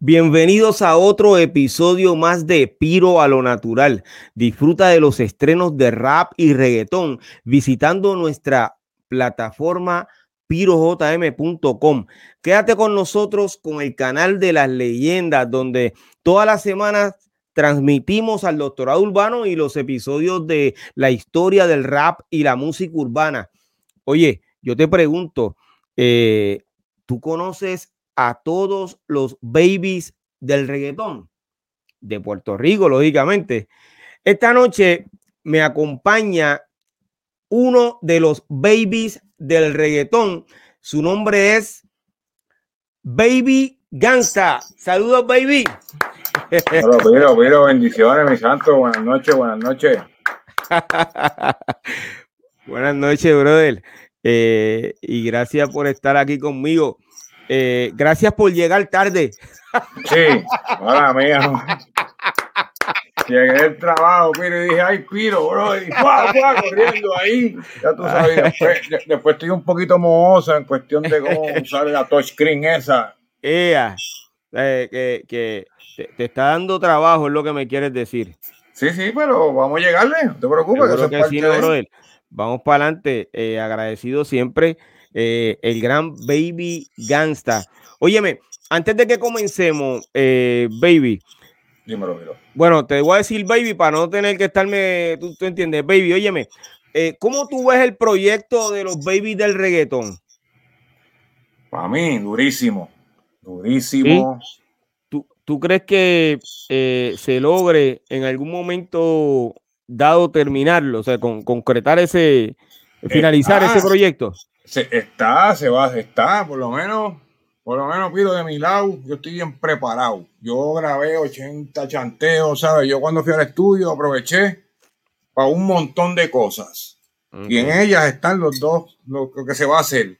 Bienvenidos a otro episodio más de Piro a lo Natural. Disfruta de los estrenos de rap y reggaetón visitando nuestra plataforma pirojm.com. Quédate con nosotros con el canal de las leyendas, donde todas las semanas transmitimos al doctorado urbano y los episodios de la historia del rap y la música urbana. Oye, yo te pregunto, eh, ¿tú conoces a todos los babies del reggaetón de Puerto Rico, lógicamente. Esta noche me acompaña uno de los babies del reggaetón. Su nombre es Baby Gangsta. Saludos, baby. Pero, pero, bendiciones, mi santo. Buenas noches, buenas noches. buenas noches, brother. Eh, y gracias por estar aquí conmigo. Eh, gracias por llegar tarde. Sí, hola mía. Llegué al trabajo, pero y dije, ay, Piro, bro, y corriendo ahí. Ya tú sabes, después, después, estoy un poquito mohosa en cuestión de cómo usar la touchscreen esa. Ea, eh, que, que te, te, está dando trabajo, es lo que me quieres decir. Sí, sí, pero vamos a llegarle, no te preocupes. Que, que sí, no, brother. Vamos para adelante, eh, agradecido siempre eh, el gran Baby Gangsta. Óyeme, antes de que comencemos, eh, Baby. Dímelo, dímelo. Bueno, te voy a decir Baby para no tener que estarme, tú, tú entiendes, Baby, óyeme, eh, ¿cómo tú ves el proyecto de los Babies del reggaetón? Para mí, durísimo, durísimo. ¿Sí? ¿Tú, ¿Tú, crees que eh, se logre en algún momento dado terminarlo, o sea, con, concretar ese, finalizar Ah. ese proyecto? Se, está, se va, está, por lo menos, por lo menos pido de mi lado, yo estoy bien preparado. Yo grabé 80 chanteos, ¿sabes? Yo cuando fui al estudio aproveché para un montón de cosas. Okay. Y en ellas están los dos, lo, lo que se va a hacer.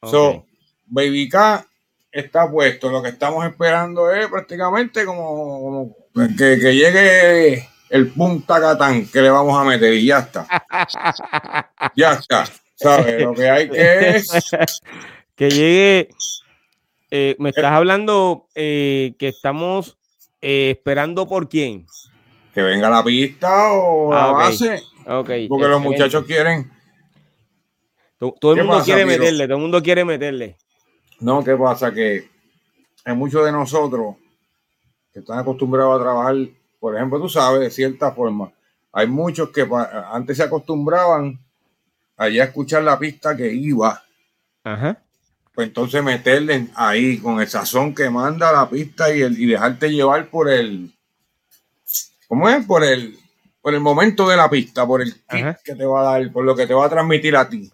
Okay. So, Baby K está puesto. Lo que estamos esperando es prácticamente como, como que, que llegue el punta catán que le vamos a meter y ya está. ya está. ¿Sabes? Lo que hay que es. que llegue. Eh, me estás hablando eh, que estamos eh, esperando por quién. Que venga la pista o Ah, la base. Okay, Porque los muchachos quieren. To- Todo el ¿Qué mundo pasa, quiere meterle, todo el mundo quiere meterle. No, ¿qué pasa? Que hay muchos de nosotros que están acostumbrados a trabajar, por ejemplo, tú sabes, de cierta forma. Hay muchos que antes se acostumbraban allá a escuchar la pista que iba, Ajá. pues entonces meterle ahí con el sazón que manda la pista y, el, y dejarte llevar por el, ¿cómo es? Por el, por el momento de la pista, por el Ajá. que te va a dar, por lo que te va a transmitir a ti.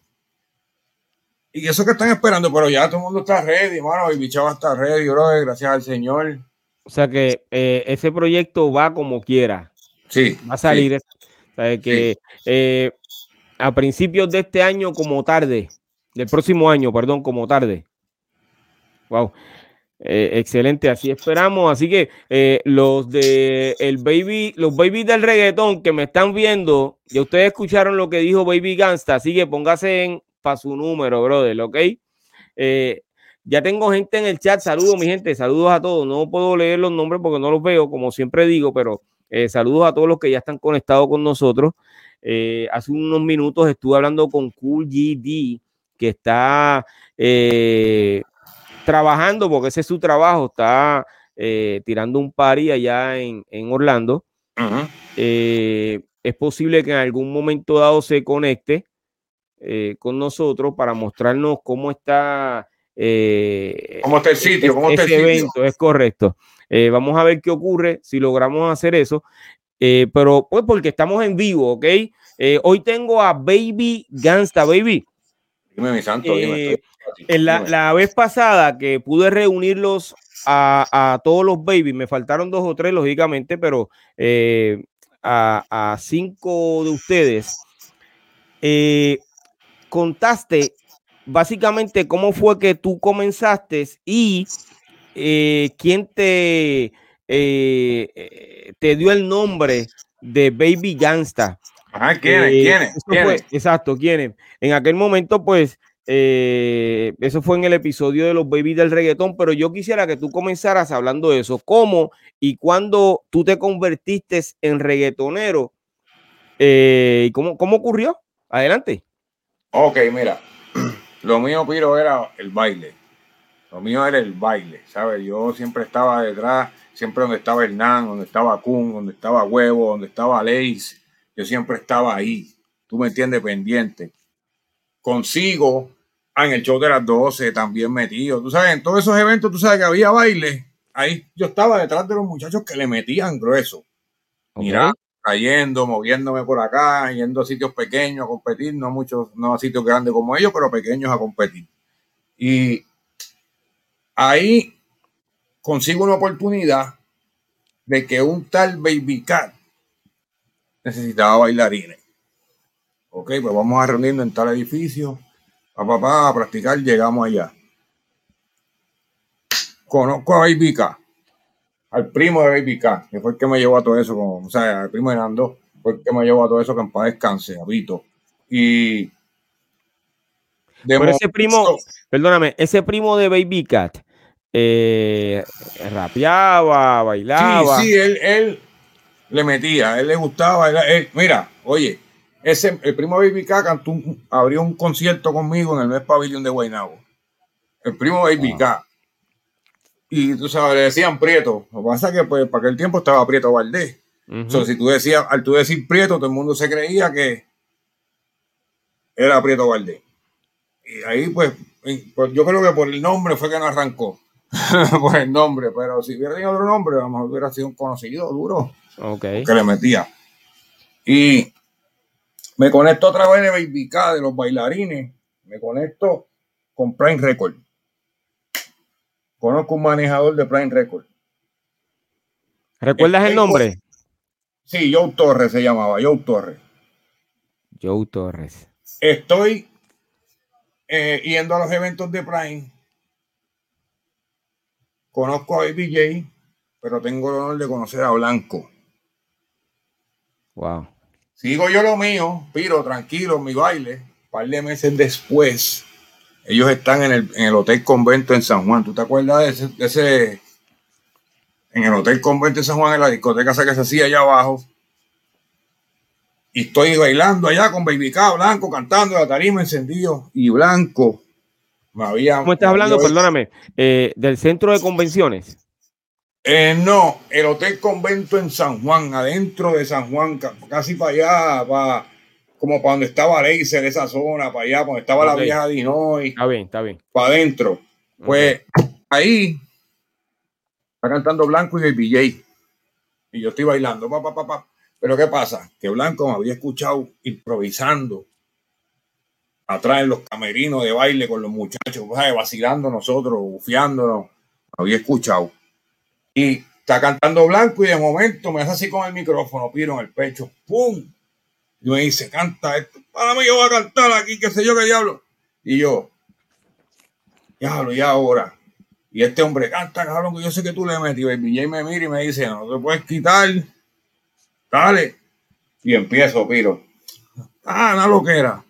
Y eso que están esperando, pero ya todo el mundo está ready, mano, y Bichaba está ready, bro, gracias al Señor. O sea que eh, ese proyecto va como quiera, Sí. va a salir. O sea que eh, a principios de este año como tarde, del próximo año, perdón, como tarde. Wow. Eh, excelente, así esperamos. Así que eh, los de el baby, los babies del reggaetón que me están viendo, ya ustedes escucharon lo que dijo Baby Gangsta, así que póngase en para su número, brother, ¿ok? Eh, ya tengo gente en el chat, saludos mi gente, saludos a todos. No puedo leer los nombres porque no los veo, como siempre digo, pero saludos a todos los que ya están conectados con nosotros. Eh, hace unos minutos estuve hablando con Cool GD, que está eh, trabajando, porque ese es su trabajo, está eh, tirando un party allá en, en Orlando. Uh -huh. Es posible que en algún momento dado se conecte con nosotros para mostrarnos cómo está, ¿Cómo está el sitio, cómo está el sitio? evento, es correcto. Vamos a ver qué ocurre si logramos hacer eso. Eh, pero pues porque estamos en vivo, ¿ok? Eh, hoy tengo a Baby Gangsta, Baby. Dime, mi santo, dime. Eh, en la, vez pasada que pude reunirlos a, todos los babies, me faltaron dos o tres, lógicamente, pero a, cinco de ustedes, contaste básicamente cómo fue que tú comenzaste y quién te, te dio el nombre de Baby Gangsta. ¿quiénes? exacto, ¿quiénes? En aquel momento, pues, eh, eso fue en el episodio de los babies del reggaetón, pero yo quisiera que tú comenzaras hablando de eso. ¿Cómo y cuándo tú te convertiste en reggaetonero? Eh, ¿Y cómo, cómo ocurrió? Adelante. Ok, mira, lo mío, Piro, era el baile. Lo mío era el baile, ¿sabes? Yo siempre estaba detrás, siempre donde estaba Hernán, donde estaba Kun, donde estaba Huevo, donde estaba Leis. Yo siempre estaba ahí, tú me entiendes, pendiente. Consigo en el show de las 12 también metido. Tú sabes, en todos esos eventos, tú sabes que había baile. Ahí yo estaba detrás de los muchachos que le metían grueso. Mira, cayendo, moviéndome por acá, yendo a sitios pequeños a competir, no muchos, no a sitios grandes como ellos, pero pequeños a competir. Y ahí consigo una oportunidad de que un tal Baby Cat necesitaba bailarines. Ok, pues vamos a reunirnos en tal edificio a papá a practicar, llegamos allá. Conozco a Baby K, al primo de Baby K, que fue el que me llevó a todo eso, o sea, al primo de Nando, fue el que me llevó a todo eso que en paz descanse. Y. Pero ese primo, perdóname, ese primo de Baby Cat, eh, rapeaba, bailaba. Sí, sí, él, él le metía, a él le gustaba. mira, oye, ese, el primo Baby K cantó abrió un concierto conmigo en el mes pabellón de Guaynabo. El primo Baby K. Y tú sabes, le decían Prieto. Lo que pasa es que pues, para aquel tiempo estaba Prieto Valdés. si tú decías, al tú decir Prieto, todo el mundo se creía que era Prieto Valdés. Y ahí, pues, pues, yo creo que por el nombre fue que no arrancó. por el nombre, pero si hubiera tenido otro nombre, a lo mejor hubiera sido un conocido duro. Que le metía. Y me conecto otra vez de Baby K, de los bailarines. Me conecto con Prime Record. Conozco un manejador de Prime Record. ¿Recuerdas el nombre? Sí, Joe Torres se llamaba, Joe Torres. Joe Torres. Estoy eh, yendo a los eventos de Prime. Conozco a Baby pero tengo el honor de conocer a Blanco. Wow. Sigo yo lo mío, piro tranquilo, mi baile. Un par de meses después, ellos están en el, Hotel Convento en San Juan. ¿Tú te acuerdas de ese, En el Hotel Convento en San Juan, en la discoteca que se hacía allá abajo. Y estoy bailando allá con Baby K, Blanco, cantando la tarima encendido. Y Blanco me había. ¿Cómo estás hablando? Perdóname. Eh, ¿Del centro de convenciones? Eh, no, el Hotel Convento en San Juan, adentro de San Juan, casi para allá, para, como para donde estaba Leiser, esa zona, para allá, donde estaba la vieja Dinoy. Está bien, está bien. Para adentro. Pues ahí está cantando Blanco y el BJ. Y yo estoy bailando, pa, pa, pa, Pero ¿qué pasa? Que Blanco me había escuchado improvisando atrás en los camerinos de baile con los muchachos, vacilando nosotros, bufiándonos. había escuchado. Y está cantando blanco y de momento me hace así con el micrófono, piro en el pecho, ¡pum! Y me dice, canta esto. Para mí yo voy a cantar aquí, qué sé yo qué diablo. Y yo, diablo, y ahora. Y este hombre canta, cabrón, que yo sé que tú le metes. Y el DJ me mira y me dice, no te puedes quitar. Dale. Y empiezo, piro. Ah, nada lo que era.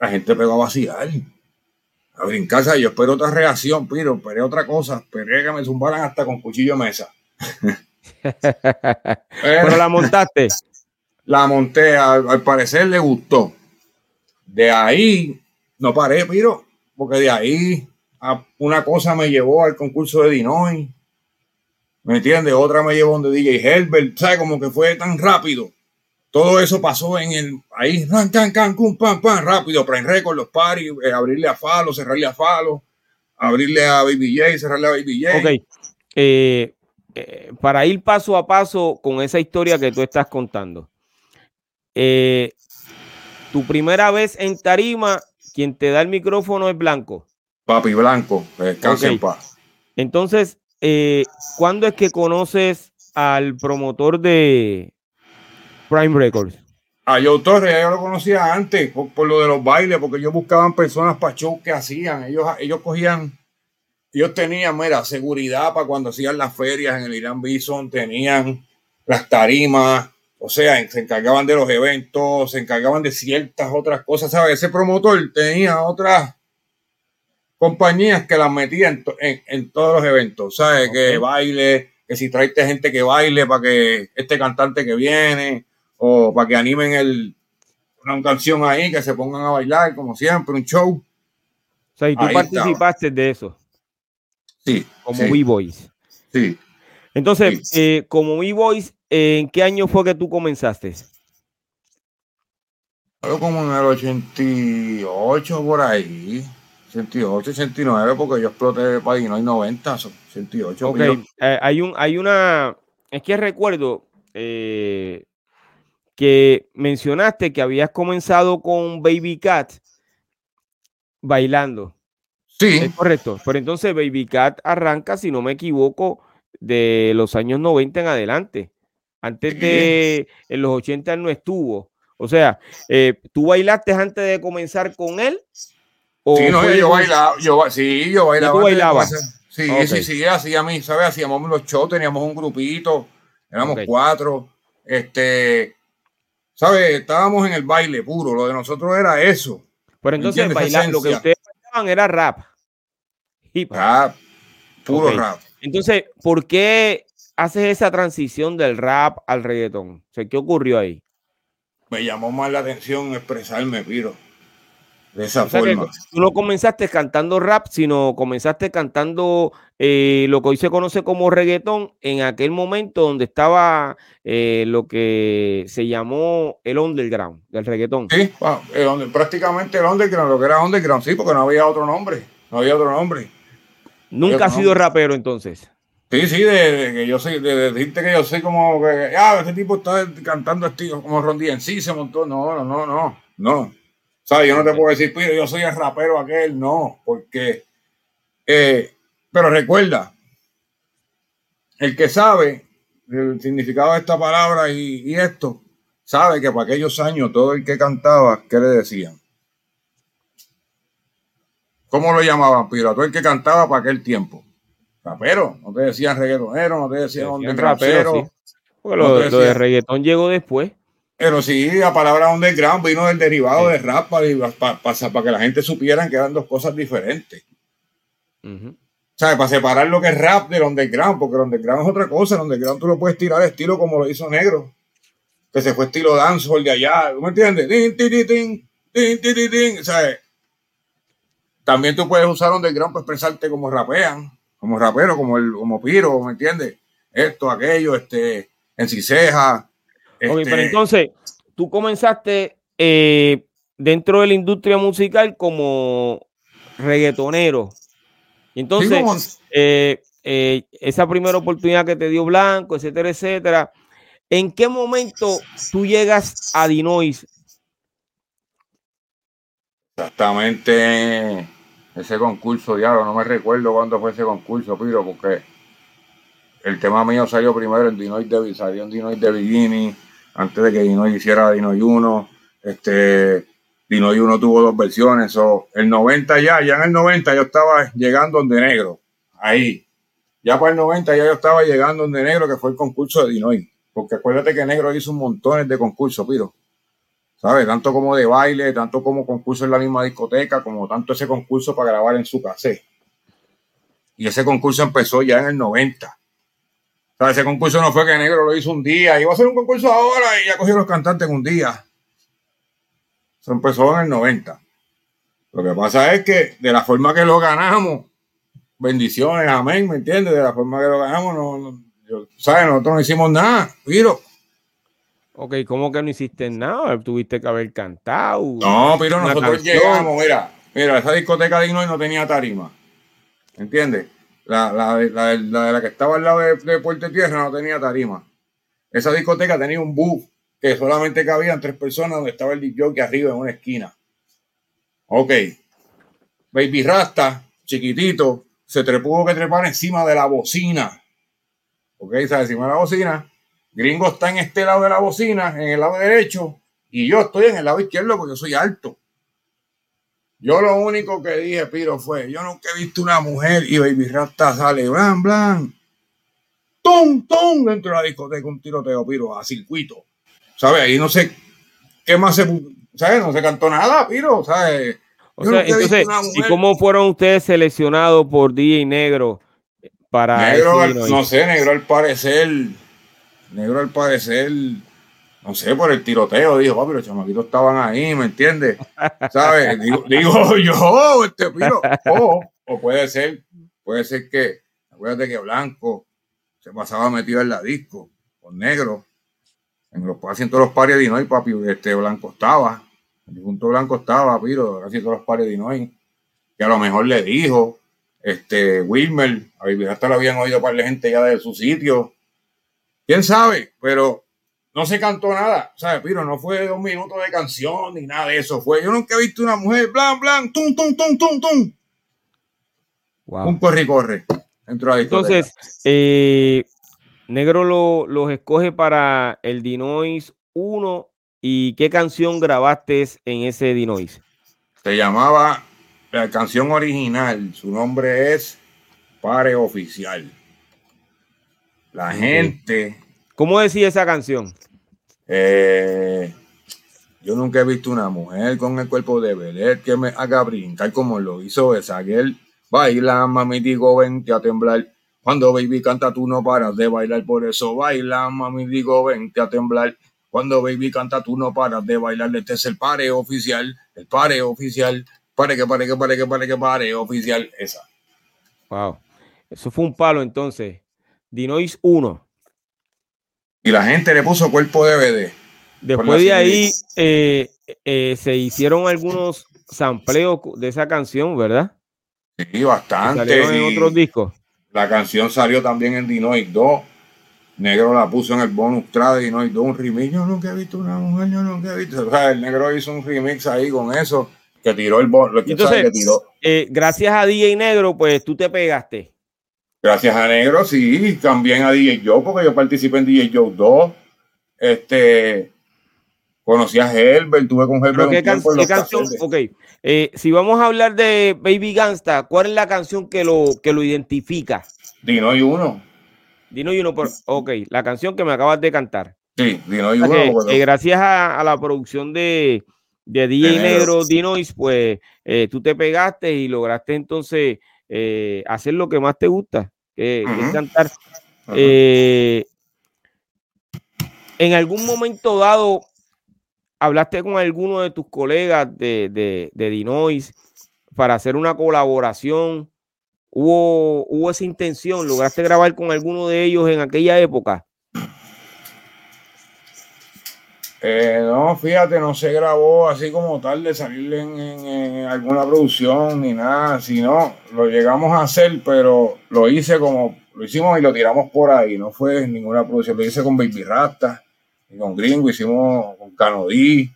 La gente pegó a vaciar en casa yo espero otra reacción, pero esperé otra cosa, esperé que me zumbaran hasta con cuchillo de mesa. pero la montaste. La monté, al, parecer le gustó. De ahí no paré, pero porque de ahí una cosa me llevó al concurso de Dinoy. ¿Me entiendes? Otra me llevó donde DJ Herbert, ¿sabes? Como que fue tan rápido todo eso pasó en el ahí, can, can, can, pam, pam, rápido, Prime Record, los paris, eh, abrirle a Falo, cerrarle a Falo, abrirle a Baby J, cerrarle a Baby J. Ok. Eh, eh, para ir paso a paso con esa historia que tú estás contando. tu primera vez en Tarima, quien te da el micrófono es Blanco. Papi Blanco, descanse en paz. Entonces, eh, ¿cuándo es que conoces al promotor de Prime Records? A Joe Torres, yo lo conocía antes por, lo de los bailes, porque ellos buscaban personas para show que hacían. Ellos, ellos cogían, ellos tenían, mira, seguridad para cuando hacían las ferias en el Irán Bison, tenían las tarimas, o sea, se encargaban de los eventos, se encargaban de ciertas otras cosas, ¿sabes? Ese promotor tenía otras compañías que las metían en, todos los eventos, ¿sabes? Que baile, que si traes gente que baile para que este cantante que viene, o para que animen el, una canción ahí, que se pongan a bailar, como siempre, un show. O sea, y tú participaste de eso. Sí. Como B-Boys. Sí. Entonces, eh, como B-Boys, ¿en qué año fue que tú comenzaste? Como en el 88, por ahí. 88, 89, porque yo exploté para ahí, no hay 90, 88. Ok, eh, hay, un, hay una, es que recuerdo, eh, que mencionaste que habías comenzado con Baby Cat bailando. Sí. Es correcto. Pero entonces Baby Cat arranca, si no me equivoco, de los años 90 en adelante. Antes de en los 80 no estuvo. O sea, eh, ¿tú bailaste antes de comenzar con él? sí, no, yo bailaba, yo, sí, yo bailaba. ¿Tú bailabas? Sí, sí, sí, así a mí, ¿sabes? Hacíamos los shows, teníamos un grupito, éramos cuatro. Este, ¿sabes? Estábamos en el baile puro, lo de nosotros era eso. Pero entonces bailar, lo que ustedes bailaban era rap. Hip Rap, puro rap. Entonces, ¿por qué haces esa transición del rap al reggaetón? O sea, ¿qué ocurrió ahí? Me llamó más la atención expresarme, Piro. De esa forma. tú no comenzaste cantando rap, sino comenzaste cantando eh, lo que hoy se conoce como reggaetón en aquel momento donde estaba eh, lo que se llamó el underground del reggaetón. Sí, prácticamente el underground, lo que era underground, sí, porque no había otro nombre, no había otro nombre. Nunca ha sido rapero entonces. Sí, sí, de, que yo soy, de, decirte que yo soy como que, ah, este tipo está cantando estilo como en sí se montó. No, no, no, no, no. ¿Sabes? Yo no te puedo decir, yo soy el rapero aquel, no, porque. Eh, pero recuerda, el que sabe el significado de esta palabra y, esto, sabe que para aquellos años todo el que cantaba, ¿qué le decían? ¿Cómo lo llamaban, Piro? todo el que cantaba para aquel tiempo. Rapero, no te decían reggaetonero, no te decían, decían rapero. Porque lo, lo de reggaetón llegó después. Pero sí, la palabra underground vino del derivado de rap para, que la gente supiera que eran dos cosas diferentes. Sea, Para separar lo que es rap del underground, porque el underground es otra cosa. El underground tú lo puedes tirar estilo como lo hizo Negro, que se fue estilo dancehall de allá. ¿Tú me entiendes? o sea, también tú puedes usar underground para expresarte como rapean, como rapero, como el como Piro, ¿me entiendes? Esto, aquello, este, en Ciseja pero este, entonces, tú comenzaste eh, dentro de la industria musical como reggaetonero. Entonces, eh, eh, esa primera oportunidad que te dio Blanco, etcétera, etcétera, ¿en qué momento tú llegas a Dinois? Exactamente ese concurso, diablo, no me recuerdo cuándo fue ese concurso, Piro, porque el tema mío salió primero en Dinois de, salió en Dinois de Bikini antes de que Dinoy hiciera Dinoy 1. Este, Dinoy 1 tuvo dos versiones. O el 90 ya, ya en el 90 yo estaba llegando de negro. Ahí. Ya para el 90 ya yo estaba llegando de negro, que fue el concurso de Dinoy. Porque acuérdate que negro hizo un montón de concursos, Piro. ¿Sabes? Tanto como de baile, tanto como concurso en la misma discoteca, como tanto ese concurso para grabar en su cassette. Y ese concurso empezó ya en el 90 sea, ese concurso no fue que Negro lo hizo un día, iba a hacer un concurso ahora y ya cogió los cantantes en un día. Eso empezó en el 90. Lo que pasa es que de la forma que lo ganamos, bendiciones, amén, ¿me entiendes? De la forma que lo ganamos, no, ¿sabes? Nosotros no hicimos nada, Piro. Ok, ¿cómo que no hiciste nada? Tuviste que haber cantado. No, pero nosotros llegamos, mira, mira, esa discoteca de Illinois no tenía tarima. ¿Entiendes? La, la, la, de la que estaba al lado de, de Puerto Tierra no tenía tarima. Esa discoteca tenía un bus que solamente cabían tres personas donde estaba el DJ arriba en una esquina. Ok. Baby Rasta, chiquitito, se trepó que trepar encima de la bocina. Ok, está encima de la bocina. Gringo está en este lado de la bocina, en el lado derecho, y yo estoy en el lado izquierdo porque yo soy alto. Yo lo único que dije, Piro, fue, yo nunca he visto una mujer y Baby Rasta sale, blan, blan, tum, tum, dentro de la discoteca, un tiroteo, Piro, a circuito. ¿Sabes? Ahí no sé qué más se, ¿sabes? No se cantó nada, Piro, ¿sabes? O sea, entonces, ¿y cómo fueron ustedes seleccionados por DJ Negro para Negro, no sé, Negro al parecer, Negro al parecer no sé, por el tiroteo, dijo, papi, los chamaquitos estaban ahí, ¿me entiendes? ¿Sabes? Digo, yo, este piro, o puede ser, puede ser que, acuérdate que Blanco se pasaba metido en la disco, con negro, en los asientos de los pares de Dinoy, papi, este Blanco estaba, el punto Blanco estaba, piro, casi todos los pares de Dinoy, que a lo mejor le dijo, este, Wilmer, hasta lo habían oído para la gente ya de su sitio, quién sabe, pero no se cantó nada, ¿sabes? Piro, no fue dos minutos de canción ni nada de eso. Fue, yo nunca he visto una mujer, blan, blan, tum, tum, tum, tum, tum. Wow. Un corre corre. Entonces, eh, Negro lo, los escoge para el Dinois 1. ¿Y qué canción grabaste en ese Dinois? Se llamaba la canción original. Su nombre es Pare Oficial. La gente. ¿Cómo decía esa canción? Eh, yo nunca he visto una mujer con el cuerpo de Belén que me haga brincar como lo hizo Esaguel. Baila, mami, digo, vente a temblar. Cuando baby canta, tú no paras de bailar. Por eso baila, mami, digo, vente a temblar. Cuando baby canta, tú no paras de bailar. Este es el pare oficial, el pare oficial. Pare que pare que pare que pare que pare oficial. Esa. Wow. Eso fue un palo entonces. Dinois 1 y la gente le puso cuerpo DVD. Después de ahí eh, eh, se hicieron algunos sampleos de esa canción, ¿verdad? Sí, bastante. en otros discos. La canción salió también en Dinoid 2. Negro la puso en el bonus track de Dinoid 2, un remix. Yo nunca he visto una mujer, yo nunca he visto. O sea, el negro hizo un remix ahí con eso, que tiró el bonus. Entonces, eh, gracias a DJ Negro, pues tú te pegaste. Gracias a Negro, sí, también a DJ Joe, porque yo participé en DJ Joe 2. Este, conocí a Herbert, tuve con Herbert. ¿Qué, canción? Ok, eh, si vamos a hablar de Baby Gangsta, ¿cuál es la canción que lo, que lo identifica? Dino y uno. Dino y uno, por, ok, la canción que me acabas de cantar. Sí, Dino y uno. Eh, gracias a, la producción de, de DJ Negro, Dinois, pues eh, tú te pegaste y lograste entonces eh, hacer lo que más te gusta, que, es cantar. Eh, en algún momento dado, hablaste con alguno de tus colegas de, de, de Dinois para hacer una colaboración. ¿Hubo, ¿Hubo esa intención? ¿Lograste grabar con alguno de ellos en aquella época? Eh, no, fíjate, no se grabó así como tal de salir en, alguna producción ni nada, sino lo llegamos a hacer, pero lo hice como, lo hicimos y lo tiramos por ahí, no fue ninguna producción, lo hice con Baby Rasta y con Gringo, hicimos con Canodí,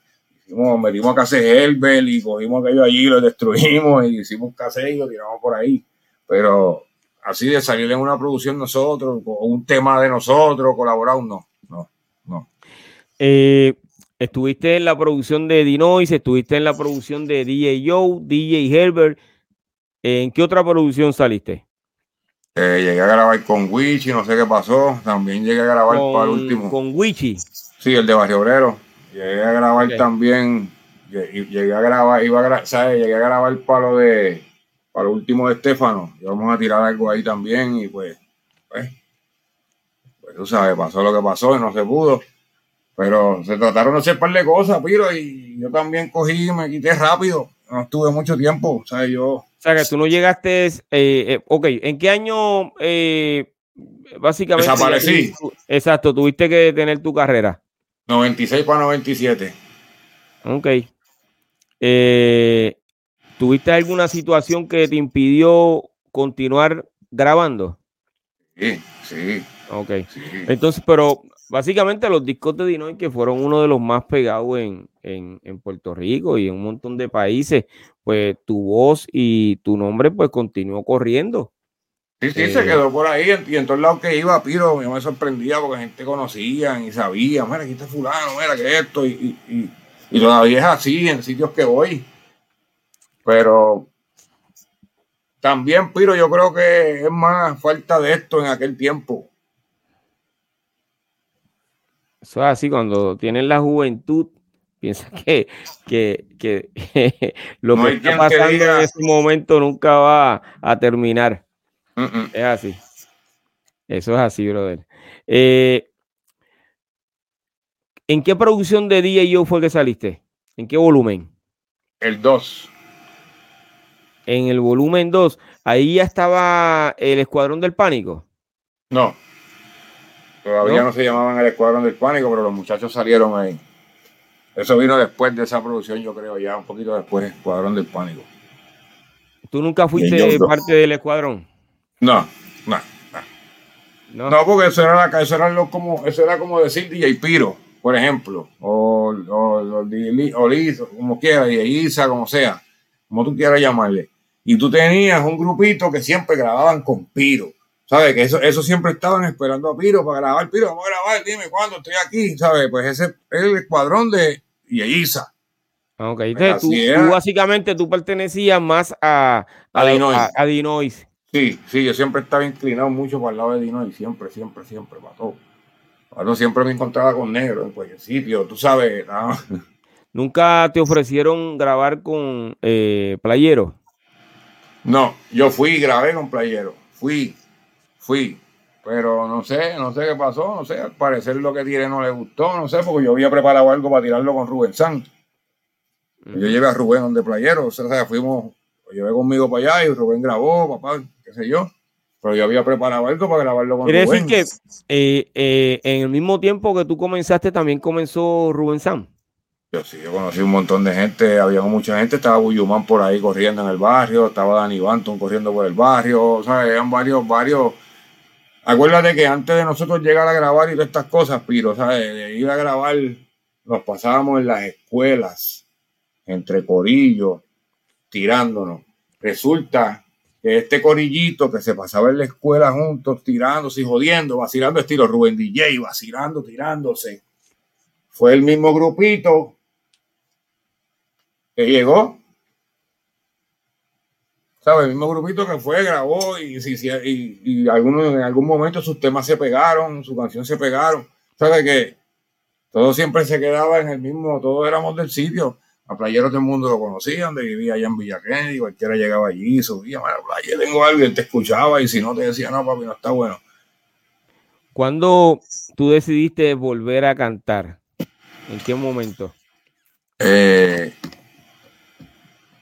hicimos, metimos a Case Herbel y cogimos aquello allí, lo destruimos y hicimos Case y lo tiramos por ahí, pero así de salir en una producción nosotros, con un tema de nosotros, colaborar, no, no. Eh, estuviste en la producción de Dinois, estuviste en la producción de DJ Joe, DJ Herbert. ¿En qué otra producción saliste? Eh, llegué a grabar con Wichi, no sé qué pasó. También llegué a grabar para el último. ¿Con Wichi? Sí, el de Barrio Obrero. Llegué a grabar también. Llegué a grabar, iba a ¿sabes? Llegué a grabar para lo de. Para el último de Estefano. Y vamos a tirar algo ahí también. Y pues. Pues. Pues tú sabes, pasó lo que pasó y no se pudo. Pero se trataron de hacer un par de cosas, Piro, y yo también cogí y me quité rápido. No estuve mucho tiempo, o sea, yo... O sea, que tú no llegaste, eh, eh, ok, ¿en qué año eh, básicamente... Desaparecí. Exacto, tuviste que tener tu carrera. 96 para 97. Ok. ¿Tuviste alguna situación que te impidió continuar grabando? Sí, sí. Ok. Entonces, pero básicamente los discos de Dinoy que fueron uno de los más pegados en, en, Puerto Rico y en un montón de países, pues tu voz y tu nombre pues continuó corriendo. Sí, sí, se eh, quedó por ahí y en todos lados que iba, Piro, yo me sorprendía porque gente conocía y sabía, mira, aquí está fulano, mira que esto, y, y, y todavía es así en sitios que voy. Pero también, Piro, yo creo que es más falta de esto en aquel tiempo. Eso es así, cuando tienen la juventud, piensa que, que, lo que está pasando en ese momento nunca va a terminar. Es así. Eso es así, brother. Eh, ¿En qué producción de DJ fue que saliste? ¿En qué volumen? El 2 en el volumen 2, ahí ya estaba el Escuadrón del Pánico. No. Todavía ¿No? se llamaban el Escuadrón del Pánico, pero los muchachos salieron ahí. Eso vino después de esa producción, yo creo, ya un poquito después, Escuadrón del Pánico. ¿Tú nunca fuiste parte del escuadrón? No, no, no. No, porque eso era, eso era, lo como, eso era como decir DJ Piro, por ejemplo, o, o, o, Liz, como quiera, DJ Isa, como sea, como tú quieras llamarle y tú tenías un grupito que siempre grababan con Piro. ¿Sabes? Que eso, eso siempre estaban esperando a Piro para grabar. Piro, vamos a grabar, dime cuándo estoy aquí. ¿Sabes? Pues ese es el escuadrón de Yeiza. Ok, entonces tú, básicamente tú pertenecías más a, a, a, Dinois. Sí, sí, yo siempre estaba inclinado mucho para el lado de Dinois, siempre, siempre, siempre, para todo. Para siempre me encontraba con negro en cualquier sitio, tú sabes. ¿Nunca te ofrecieron grabar con eh, Playero? No, yo fui y grabé con Playero. Fui, fui. Pero no sé, no sé qué pasó, no sé, al parecer lo que tiré no le gustó, no sé, porque yo había preparado algo para tirarlo con Rubén Santos. Yo llevé a Rubén donde Playero, o sea, fuimos, lo llevé conmigo para allá y Rubén grabó, papá, qué sé yo. Pero yo había preparado algo para grabarlo con Rubén. Quiere decir que eh, eh, en el mismo tiempo que tú comenzaste, también comenzó Rubén Santos. Yo sí, yo conocí un montón de gente, había mucha gente, estaba Buyumán por ahí corriendo en el barrio, estaba Danny Banton corriendo por el barrio, o sea, eran varios, varios. Acuérdate que antes de nosotros llegar a grabar y todas estas cosas, Piro, ¿sabes? De ir a grabar, nos pasábamos en las escuelas, entre corillos, tirándonos. Resulta que este corillito que se pasaba en la escuela juntos, tirándose y jodiendo, vacilando estilo Rubén DJ, vacilando, tirándose. Fue el mismo grupito que llegó. ¿Sabes? El mismo grupito que fue, grabó y, y, y, algunos, en algún momento sus temas se pegaron, su canción se pegaron. ¿Sabes que Todo siempre se quedaba en el mismo, todos éramos del sitio. A playeros del mundo lo conocían, de vivía allá en Villa Kennedy, cualquiera llegaba allí, subía, a playa tengo algo, y él te escuchaba y si no te decía, no, papi, no está bueno. ¿Cuándo tú decidiste volver a cantar? ¿En qué momento? Eh,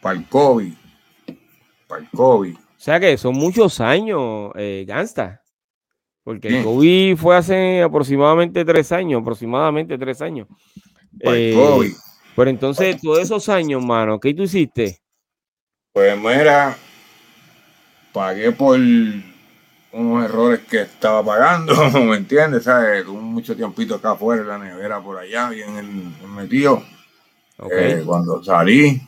para el COVID. Para el COVID. O sea que son muchos años, eh, Gansta. Porque el COVID fue hace aproximadamente tres años, aproximadamente tres años. Para el eh, COVID. Pero entonces, todos esos años, mano, ¿qué tú hiciste? Pues mira, pagué por unos errores que estaba pagando, ¿me entiendes? ¿Sabes? Tuve mucho tiempito acá afuera, en la nevera por allá, bien metido. Eh, cuando salí,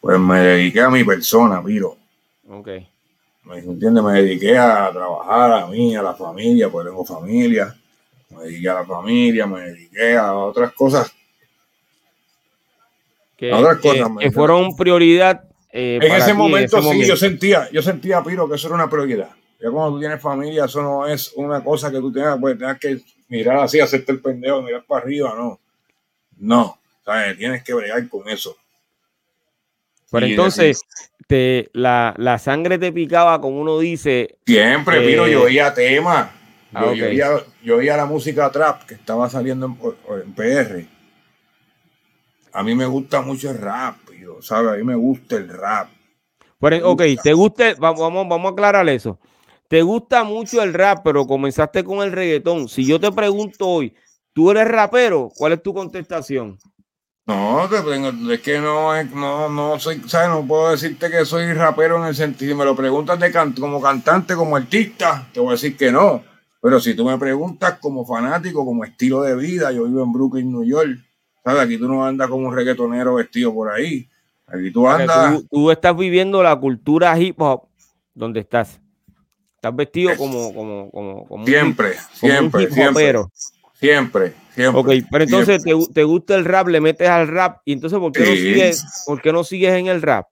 pues me dediqué a mi persona, miro. Ok. ¿Me entiendes? Me dediqué a trabajar a mí, a la familia, pues tengo familia. Me dediqué a la familia, me dediqué a otras cosas. Que, otras cosas, que fueron prioridad. Eh, en ese momento sí, yo sentía, yo sentía, Piro, que eso era una prioridad. Ya cuando tú tienes familia, eso no es una cosa que tú tengas, pues tengas que mirar así, hacerte el pendejo, mirar para arriba, no. No, ¿sabes? Tienes que bregar con eso. Pero entonces, te, la, la, sangre te picaba, como uno dice. Siempre, miro, yo oía tema. Ah, yo, oía, la música trap que estaba saliendo en, PR. A mí me gusta mucho el rap, ¿sabes? A mí me gusta el rap. Pero, ok, ¿te gusta? Vamos, vamos a aclarar eso. Te gusta mucho el rap, pero comenzaste con el reggaetón. Si yo te pregunto hoy, ¿tú eres rapero? ¿Cuál es tu contestación? No, es que no, no, no soy, ¿sabes? No puedo decirte que soy rapero en el sentido, si me lo preguntas de como cantante, como artista, te voy a decir que no. Pero si tú me preguntas como fanático, como estilo de vida, yo vivo en Brooklyn, New York. ¿Sabes? Aquí tú no andas como un reggaetonero vestido por ahí. Aquí tú andas. Tú, estás viviendo la cultura hip hop donde estás. Estás vestido como, como, como, como siempre, siempre, siempre. Siempre, siempre. Ok, pero entonces Te, gusta el rap, le metes al rap y entonces ¿por qué, no, sigues, ¿por qué no sigues en el rap?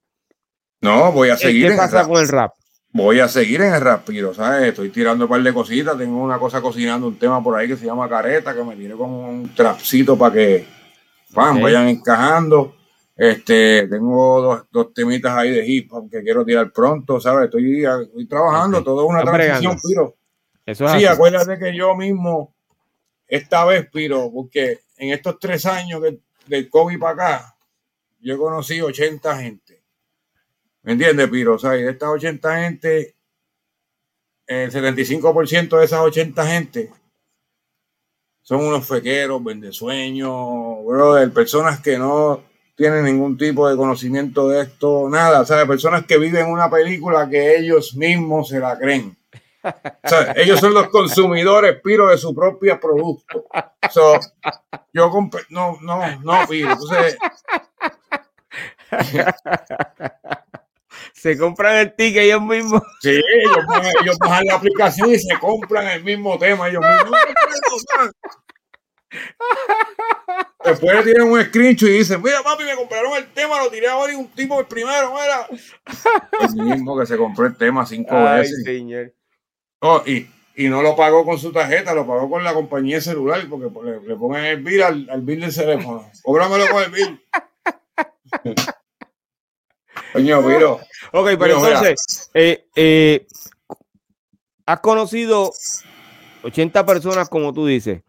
No, voy a seguir. ¿Qué pasa con el rap? Voy a seguir en el rapiro, ¿sabes? Estoy tirando un par de cositas. Tengo una cosa cocinando, un tema por ahí que se llama Careta, que me tiene como un trapcito para que vayan encajando. Este, tengo dos, dos, temitas ahí de hip hop que quiero tirar pronto, ¿sabes? Estoy, trabajando, todo una transición, Piro. Eso sí, acuérdate que yo mismo, esta vez, Piro, porque en estos tres años del COVID para acá, yo he conocido 80 gente ¿Me entiendes, Piro? O sea, de estas 80 gente, el 75% de esas 80 gente son unos fequeros, vendesueños, brother, personas que no tienen ningún tipo de conocimiento de esto, nada, ¿sabes? Personas que viven una película que ellos mismos se la creen. O sea, ellos son los consumidores, Piro, de su propio producto. So, yo no, no, no, Piro. Entonces, se compran el ticket ellos mismos. Sí, ellos, bajan la aplicación y se compran el mismo tema ellos mismos. Después tiran un screenshot y dicen, mira papi, me compraron el tema, lo tiré ahora y un tipo el primero, mira. El mismo que se compró el tema cinco veces. Señor. Oh, y, y, no lo pagó con su tarjeta, lo pagó con la compañía celular, porque le, le ponen el bill al, al bill del teléfono. Cóbramelo con el bill. Coño, miro. Ok, pero entonces, eh, eh, has conocido 80 personas, como tú dices.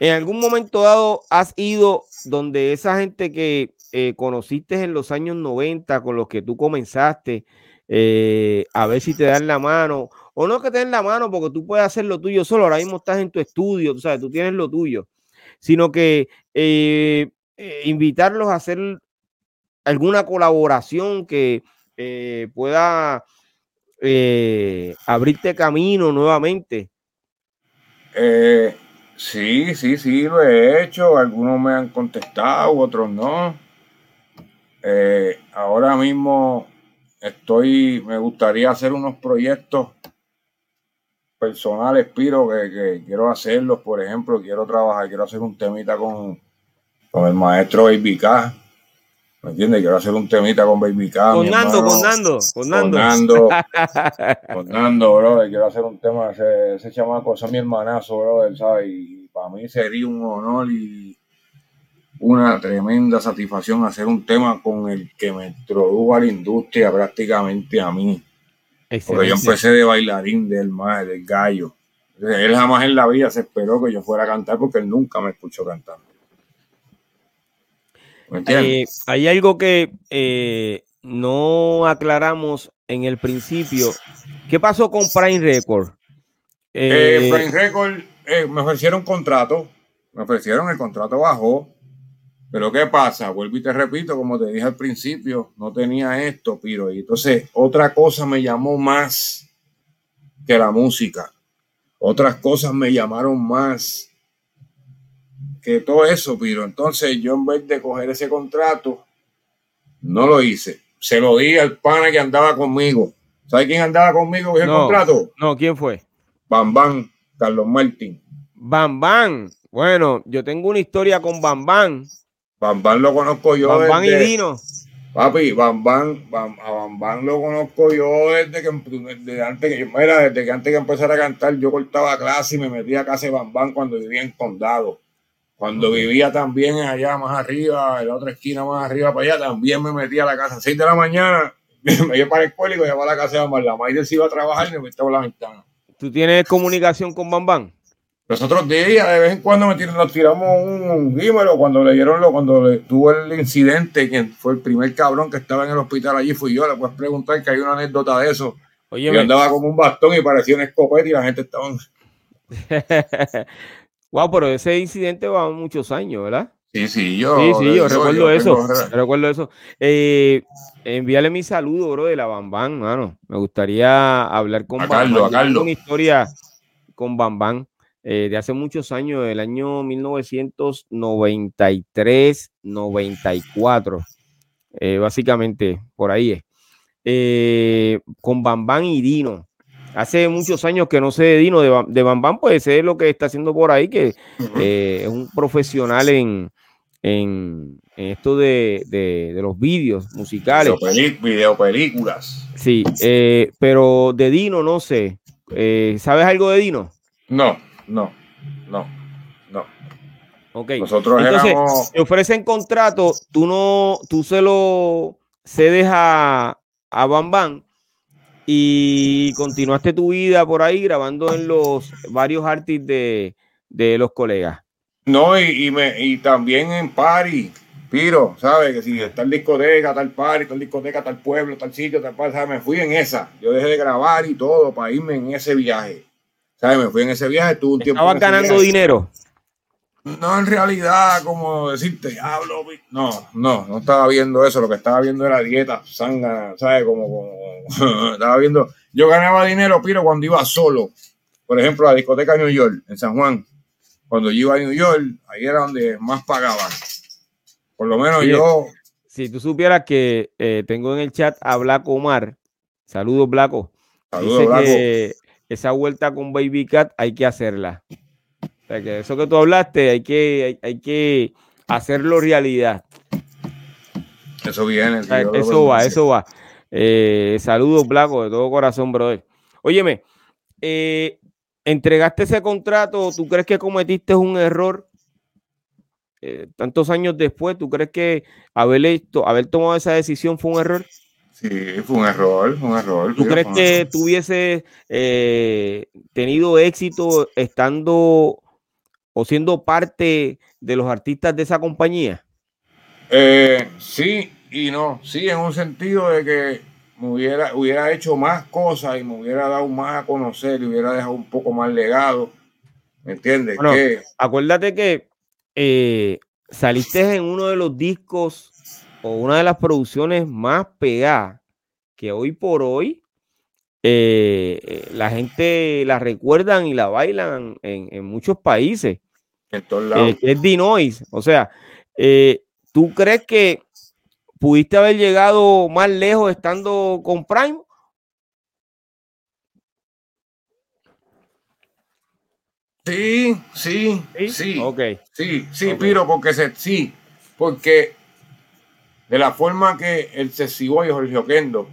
¿En algún momento dado has ido donde esa gente que eh, conociste en los años 90, con los que tú comenzaste, a ver si te dan la mano? O no que te la mano porque tú puedes hacer lo tuyo solo, ahora mismo estás en tu estudio, tú sabes, tú tienes lo tuyo, sino que invitarlos a hacer alguna colaboración que eh, pueda eh, abrirte camino nuevamente? Eh, sí, sí, sí, lo he hecho. Algunos me han contestado, otros no. ahora mismo estoy, me gustaría hacer unos proyectos personales, Piro, que, quiero hacerlos. Por ejemplo, quiero trabajar, quiero hacer un temita con, con el maestro Baby ¿Me entiendes? Quiero hacer un temita con Baby K. Con Nando, con Nando, con Nando. Con Nando, bro. Quiero hacer un tema, ese, ese chamaco, ese es mi hermanazo, bro. ¿sabes? Y para mí sería un honor y una tremenda satisfacción hacer un tema con el que me introdujo a la industria prácticamente a mí. Porque yo empecé de bailarín del mar, del gallo. Él jamás en la vida se esperó que yo fuera a cantar porque él nunca me escuchó cantando. Eh, hay algo que eh, no aclaramos en el principio. ¿Qué pasó con Prime Record? Eh, Prime Record me ofrecieron contrato, me ofrecieron el contrato bajo, pero ¿qué pasa? Vuelvo y te repito, como te dije al principio, no tenía esto, Piro. Y entonces otra cosa me llamó más que la música. Otras cosas me llamaron más que todo eso, pero entonces yo en vez de coger ese contrato, no lo hice. Se lo di al pana que andaba conmigo. ¿Sabe quién andaba conmigo con el contrato? No, ¿quién fue? Bam Carlos Martín. Bam Bueno, yo tengo una historia con Bam Bam. Lo conozco yo. Bam y Dino. Papi, Bam a Bam lo conozco yo desde que, desde antes que yo, era desde que antes que empezara a cantar, yo cortaba clase y me metía a casa de Bam cuando vivía en Condado. Cuando vivía también allá más arriba, en la otra esquina más arriba para allá, también me metía a la casa a 6 de la mañana, me iba para el escuela y me iba a la casa de Bambán. La madre se iba a trabajar y me metía por la ventana. ¿Tú tienes comunicación con Bambán? Los otros días, de vez en cuando nos tiramos un, un cuando le dieron lo, cuando le, tuvo el incidente, quien fue el primer cabrón que estaba en el hospital allí fui yo, le puedes preguntar que hay una anécdota de eso. Oye, yo andaba como un bastón y parecía un escopeta y la gente estaba... Wow, pero ese incidente va muchos años, ¿verdad? Sí, sí, yo. Sí, sí, yo, recuerdo eso. recuerdo eso. Eh, envíale mi saludo, bro, de la Bambán, mano. Me gustaría hablar con a Carlos, a Carlos. Una historia con Bam Bam eh, de hace muchos años, el año 1993, 94, eh, básicamente, por ahí es. Eh, con Bam Bam y Dino. Hace muchos años que no sé de Dino, de, de Bam Bam, pues sé lo que está haciendo por ahí, que es un profesional en, en, esto de, de, los vídeos musicales. Video, películas. Sí, pero de Dino no sé. ¿Sabes algo de Dino? No. No, no, no. Ok. Nosotros Entonces, te ofrecen contrato, tú no, tú se lo cedes a, a Bam Bam y continuaste tu vida por ahí grabando en los varios artistas de, de los colegas. No, y, y, me, y también en party, Piro, ¿sabes? Que si está en discoteca, tal party, tal discoteca, tal pueblo, tal sitio, tal party, ¿sabes? Me fui en esa. Yo dejé de grabar y todo para irme en ese viaje. ¿Sabes? Me fui en ese viaje, tuve un tiempo. ¿Estabas ganando dinero? No, en realidad, como decirte, hablo. No, no, no estaba viendo eso. Lo que estaba viendo era dieta, sangre, ¿sabes? Como, como estaba viendo. Yo ganaba dinero, pero cuando iba solo. Por ejemplo, a la discoteca New York, en San Juan. Cuando yo iba a New York, ahí era donde más pagaban. Por lo menos yo. Si tú supieras que eh, tengo en el chat a Black Omar. Saludos, Blaco. Saludos, Blaco esa vuelta con Baby Cat hay que hacerla. O sea, que eso que tú hablaste hay que, hay, que hacerlo realidad. Eso viene. eso va, eso va. Eh, saludos, Blanco, de todo corazón, brother. Óyeme, eh, entregaste ese contrato, ¿tú crees que cometiste un error? Eh, tantos años después, ¿tú crees que haber, haber tomado esa decisión fue un error? Sí, fue un error, un error. ¿Tú crees que tú hubieses eh, tenido éxito estando o siendo parte de los artistas de esa compañía? Eh, sí y no. Sí, en un sentido de que me hubiera, hubiera hecho más cosas y me hubiera dado más a conocer y hubiera dejado un poco más legado. ¿Me entiendes? Acuérdate que eh, saliste en uno de los discos o una de las producciones más pegadas que hoy por hoy eh, eh, la gente la recuerdan y la bailan en, muchos países. En todos lados. Eh, es Dinois. O sea, ¿tú crees que pudiste haber llegado más lejos estando con Prime? Sí, sí, sí. Sí, ok. Sí, sí, Piro, porque se, sí, porque de la forma que el Cecibo y Jorge Oquendo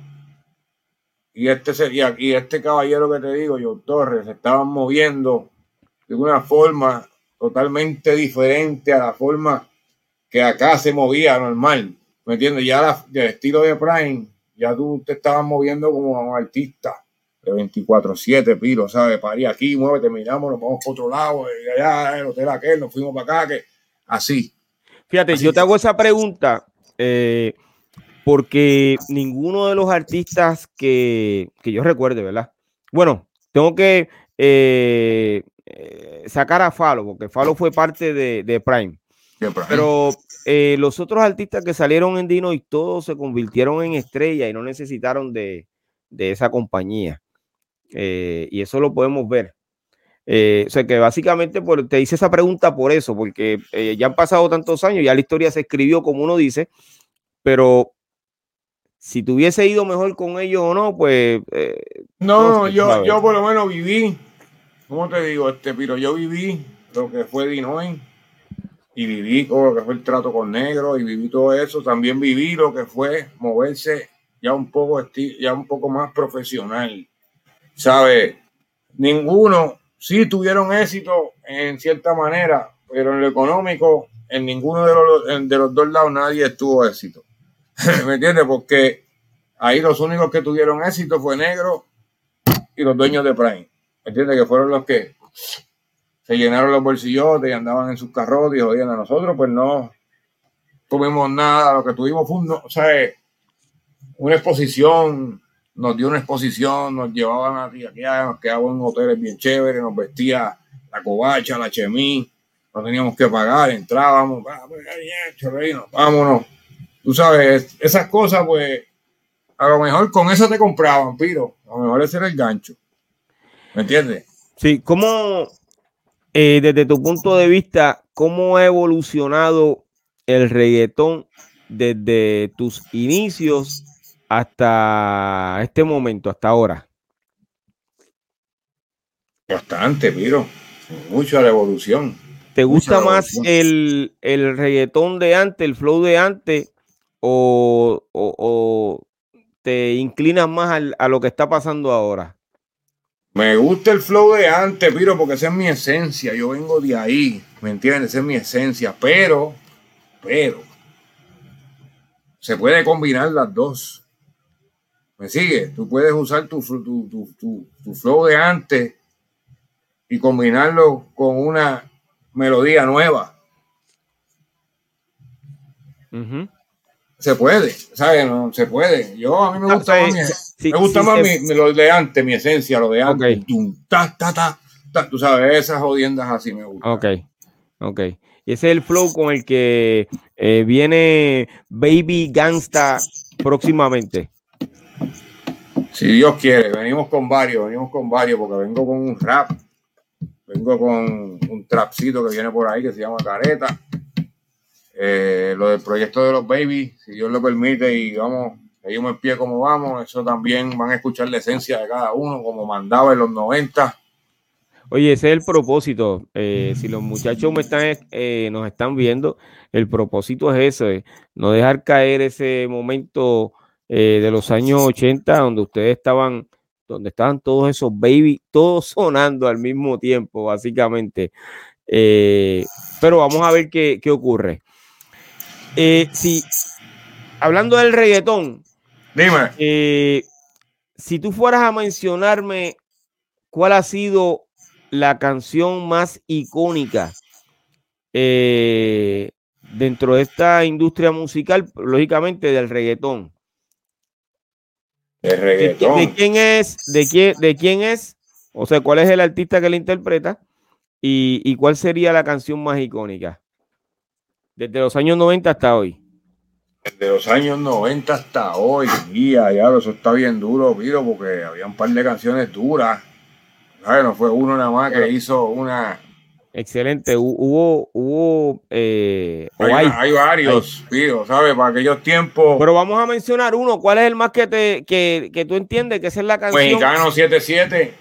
y este, sería, y este caballero que te digo, yo Torres, se estaban moviendo de una forma totalmente diferente a la forma que acá se movía normal. ¿Me entiendes? Ya el estilo de Prime, ya tú te estabas moviendo como un artista de 24-7, piro, ¿sabes? Parí aquí, muévete, miramos, nos vamos para otro lado, allá, el hotel aquel, nos fuimos para acá, que así. Fíjate, yo te hago esa pregunta eh, porque ninguno de los artistas que, yo recuerde, ¿verdad? Bueno, tengo que eh, eh, sacar a Falo, porque Falo fue parte de, Prime. Pero los otros artistas que salieron en Dino y todos se convirtieron en estrella y no necesitaron de, esa compañía. y eso lo podemos ver. O sea que básicamente te hice esa pregunta por eso, porque ya han pasado tantos años, ya la historia se escribió como uno dice, pero si tuviese ido mejor con ellos o no, pues... Eh, no, yo, yo por lo menos viví, ¿cómo te digo? Este, pero yo viví lo que fue Dinoy y viví lo que fue el trato con negro y viví todo eso. También viví lo que fue moverse ya un poco, ya un poco más profesional. ¿Sabes? Ninguno, sí tuvieron éxito en cierta manera, pero en lo económico, en ninguno de los, de los dos lados nadie tuvo éxito. ¿Me entiendes? Porque ahí los únicos que tuvieron éxito fue Negro y los dueños de Prime. ¿Me entiendes? Que fueron los que se llenaron los bolsillos y andaban en sus carros y jodían a nosotros, pues no tuvimos nada. Lo que tuvimos fue una exposición, nos dio una exposición, nos llevaban a aquí, nos quedaban en hoteles bien chéveres, nos vestía la covacha, la chemí, no teníamos que pagar, entrábamos, vámonos tú sabes, esas cosas, pues, a lo mejor con eso te compraban, Piro. A lo mejor ese era el gancho. ¿Me entiendes? Sí, ¿cómo, eh, desde tu punto de vista, cómo ha evolucionado el reggaetón desde tus inicios hasta este momento, hasta ahora? Bastante, Piro. Mucho la evolución. ¿Te gusta más el, el, reggaetón de antes, el flow de antes, o, o, te inclinas más a lo que está pasando ahora? Me gusta el flow de antes, Piro, porque esa es mi esencia. Yo vengo de ahí, ¿me entiendes? Esa es mi esencia. Pero, pero, se puede combinar las dos. ¿Me sigue? Tú puedes usar tu, tu, flow de antes y combinarlo con una melodía nueva. Se puede, ¿sabes? No, se puede. Yo a mí me ah, gusta más, mi, me gusta más lo de antes, mi esencia, lo de antes. ta, ta, ta, tú sabes, esas jodiendas así me gustan. Ok, ok. Y ese es el flow con el que eh, viene Baby Gangsta próximamente. Si Dios quiere, venimos con varios, venimos con varios, porque vengo con un rap, vengo con un trapcito que viene por ahí que se llama Careta eh, lo del proyecto de los babies, si Dios lo permite y vamos, seguimos en pie como vamos, eso también van a escuchar la esencia de cada uno, como mandaba en los 90. Oye, ese es el propósito. Eh, si los muchachos me están, eh, nos están viendo, el propósito es ese, no dejar caer ese momento de los años 80 donde ustedes estaban, donde estaban todos esos babies, todos sonando al mismo tiempo, básicamente. pero vamos a ver qué, qué ocurre. Eh, si, hablando del reggaetón, dime. Eh, si tú fueras a mencionarme cuál ha sido la canción más icónica eh, dentro de esta industria musical, lógicamente del reggaetón. El reggaetón. ¿De, quién es? De quién, ¿De quién es? O sea, ¿cuál es el artista que la interpreta? Y, y cuál sería la canción más icónica? Desde los años 90 hasta hoy. Desde los años 90 hasta hoy, guía, ya eso está bien duro, Piro, porque había un par de canciones duras. No fue uno nada más que hizo una. Excelente, hubo, hubo, eh, hay, varios, Piro, ¿sabes? Para aquellos tiempos. Pero vamos a mencionar uno, ¿cuál es el más que te, que, que tú entiendes que esa es la canción? Mexicano 77,